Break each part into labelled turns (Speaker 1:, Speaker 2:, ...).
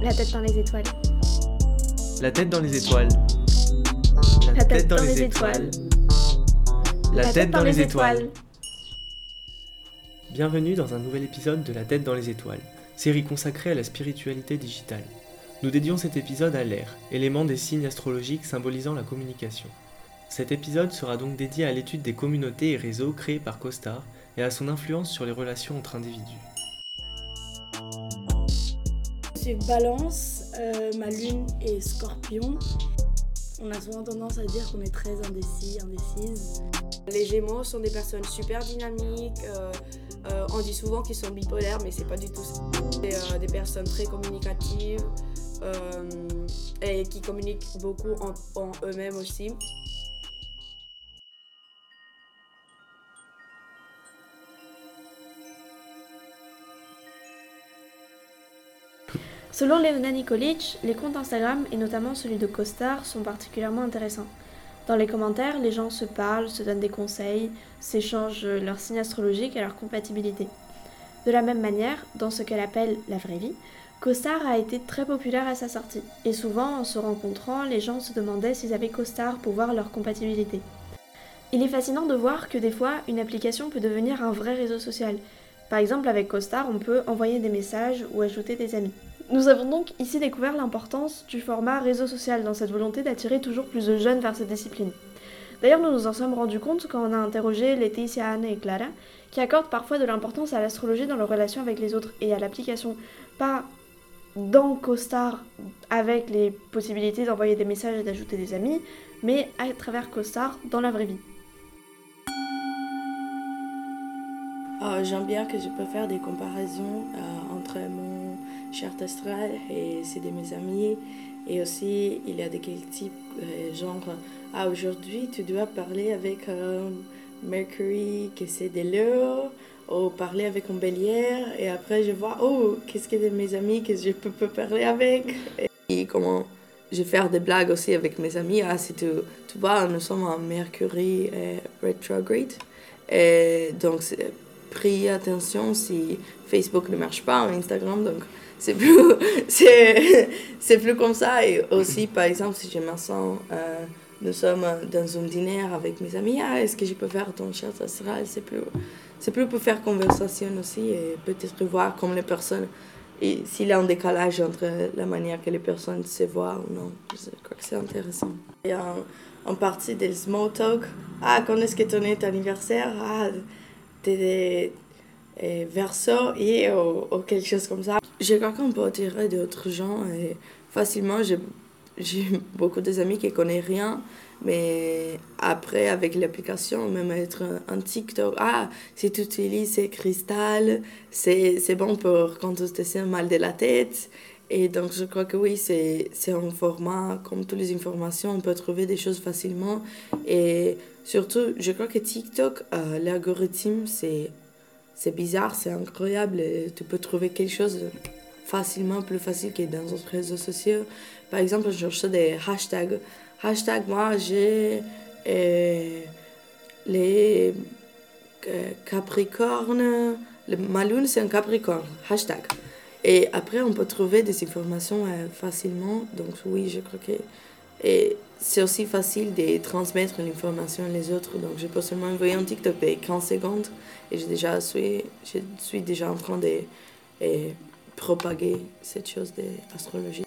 Speaker 1: La tête dans les étoiles.
Speaker 2: La tête dans les étoiles.
Speaker 1: La tête dans les étoiles.
Speaker 2: La tête dans les étoiles. Bienvenue dans un nouvel épisode de La tête dans les étoiles, série consacrée à la spiritualité digitale. Nous dédions cet épisode à l'air, élément des signes astrologiques symbolisant la communication. Cet épisode sera donc dédié à l'étude des communautés et réseaux créés par CoStar et à son influence sur les relations entre individus.
Speaker 3: Balance, euh, ma lune est scorpion. On a souvent tendance à dire qu'on est très indécis, indécise.
Speaker 4: Les Gémeaux sont des personnes super dynamiques. euh, euh, on dit souvent qu'ils sont bipolaires, mais c'est pas du tout ça. C'est des personnes très communicatives et qui communiquent beaucoup en eux-mêmes aussi.
Speaker 1: Selon Leona Nikolic, les comptes Instagram et notamment celui de Costar sont particulièrement intéressants. Dans les commentaires, les gens se parlent, se donnent des conseils, s'échangent leurs signes astrologiques et leur compatibilité. De la même manière, dans ce qu'elle appelle la vraie vie, Costar a été très populaire à sa sortie, et souvent en se rencontrant, les gens se demandaient s'ils avaient Costar pour voir leur compatibilité. Il est fascinant de voir que des fois, une application peut devenir un vrai réseau social. Par exemple, avec Costar, on peut envoyer des messages ou ajouter des amis. Nous avons donc ici découvert l'importance du format réseau social dans cette volonté d'attirer toujours plus de jeunes vers cette discipline. D'ailleurs, nous nous en sommes rendus compte quand on a interrogé Laetitia, Anne et Clara, qui accordent parfois de l'importance à l'astrologie dans leurs relations avec les autres et à l'application, pas dans CoStar avec les possibilités d'envoyer des messages et d'ajouter des amis, mais à travers CoStar dans la vraie vie.
Speaker 3: Euh, J'aime bien que je peux faire des comparaisons euh, entre mon chart astral et c'est de mes amis. Et aussi, il y a des types, euh, genre, ah, aujourd'hui, tu dois parler avec euh, Mercury, que c'est de l'eau, ou parler avec un bélier. Et après, je vois, oh, qu'est-ce que de mes amis que je peux, parler avec? Et comment je vais faire des blagues aussi avec mes amis. Ah, si tu, tu vois, nous sommes en Mercury retrograde. Et donc, pris attention si Facebook ne marche pas, Instagram, donc c'est plus, plus comme ça. Et aussi, par exemple, si je me sens, euh, nous sommes dans un dîner avec mes amis, ah, est-ce que je peux faire ton chat? Astral C'est plus, plus pour faire conversation aussi et peut-être voir comme les personnes, s'il y a un décalage entre la manière que les personnes se voient ou non. Je crois que c'est intéressant. Il y a un partie des small talk. Ah, quand est-ce que ton anniversaire? Ah, t'es des euh, verso et ou, quelque chose comme ça. Je crois qu'on peut attirer d'autres gens et facilement. J'ai, beaucoup d'amis qui ne connaissent rien, mais après, avec l'application, même être un TikTok, ah, si tu utilises ces cristals, c'est bon pour quand tu te sens mal de la tête. Et donc, je crois que oui, c'est, un format, comme toutes les informations, on peut trouver des choses facilement. Et surtout, je crois que TikTok, euh, l'algorithme, c'est, bizarre, c'est incroyable. Tu peux trouver quelque chose facilement, plus facile que dans d'autres réseaux sociaux. Par exemple, je cherche des hashtags. Hashtag, moi, j'ai euh, les euh, capricornes. Le, ma lune, c'est un capricorne. Hashtag. Et après, on peut trouver des informations euh, facilement. Donc, oui, je crois que. Et c'est aussi facile de transmettre l'information aux autres. Donc, je peux seulement envoyer un TikTok de 15 secondes et je, déjà suis, je suis déjà en train de euh, propager cette chose d'astrologie.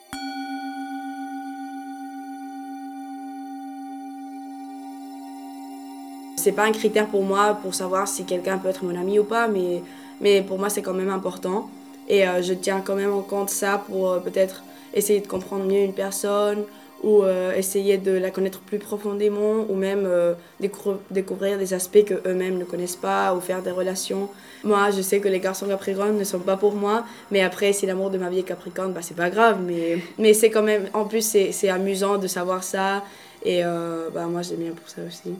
Speaker 4: C'est pas un critère pour moi pour savoir si quelqu'un peut être mon ami ou pas, mais, mais pour moi c'est quand même important. Et euh, je tiens quand même en compte ça pour euh, peut-être essayer de comprendre mieux une personne ou euh, essayer de la connaître plus profondément ou même décou- découvrir des aspects que eux-mêmes ne connaissent pas ou faire des relations. Moi, je sais que les garçons capricornes ne sont pas pour moi, mais après, si l'amour de ma vie est capricorne, bah, c'est pas grave. Mais, mais c'est quand même, en plus, c'est amusant de savoir ça. Et bah, moi, j'aime bien pour ça aussi.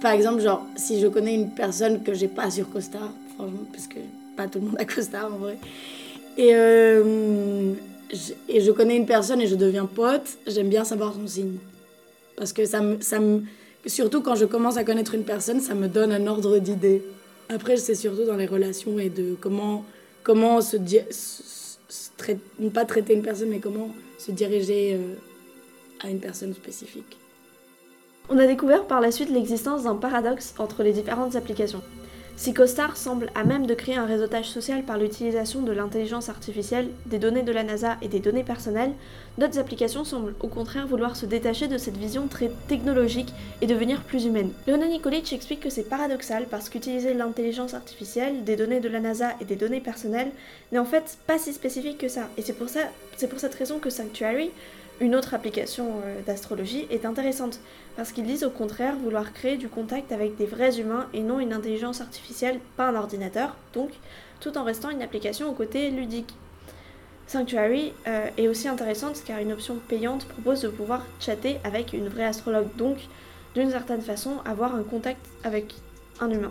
Speaker 3: Par exemple, genre, si je connais une personne que j'ai pas sur Costar, franchement, parce que pas tout le monde a Costar en vrai, et, euh, je, et je connais une personne et je deviens pote, j'aime bien savoir son signe. Parce que ça me, ça me,
Speaker 5: surtout quand je commence à connaître une personne, ça me donne un ordre d'idée. Après, c'est surtout dans les relations et de comment, comment se, pas traiter une personne, mais comment se diriger euh, à une personne spécifique.
Speaker 1: On a découvert par la suite l'existence d'un paradoxe entre les différentes applications. Si CoStar semble à même de créer un réseautage social par l'utilisation de l'intelligence artificielle, des données de la NASA et des données personnelles, d'autres applications semblent au contraire vouloir se détacher de cette vision très technologique et devenir plus humaine. Leona Nikolic explique que c'est paradoxal parce qu'utiliser l'intelligence artificielle, des données de la NASA et des données personnelles n'est en fait pas si spécifique que ça. Et c'est pour, c'est pour cette raison que Sanctuary une autre application euh, d'astrologie est intéressante parce qu'ils disent au contraire vouloir créer du contact avec des vrais humains et non une intelligence artificielle, pas un ordinateur, donc tout en restant une application au côté ludique. Sanctuary euh, est aussi intéressante car une option payante propose de pouvoir chatter avec une vraie astrologue, donc d'une certaine façon avoir un contact avec un humain.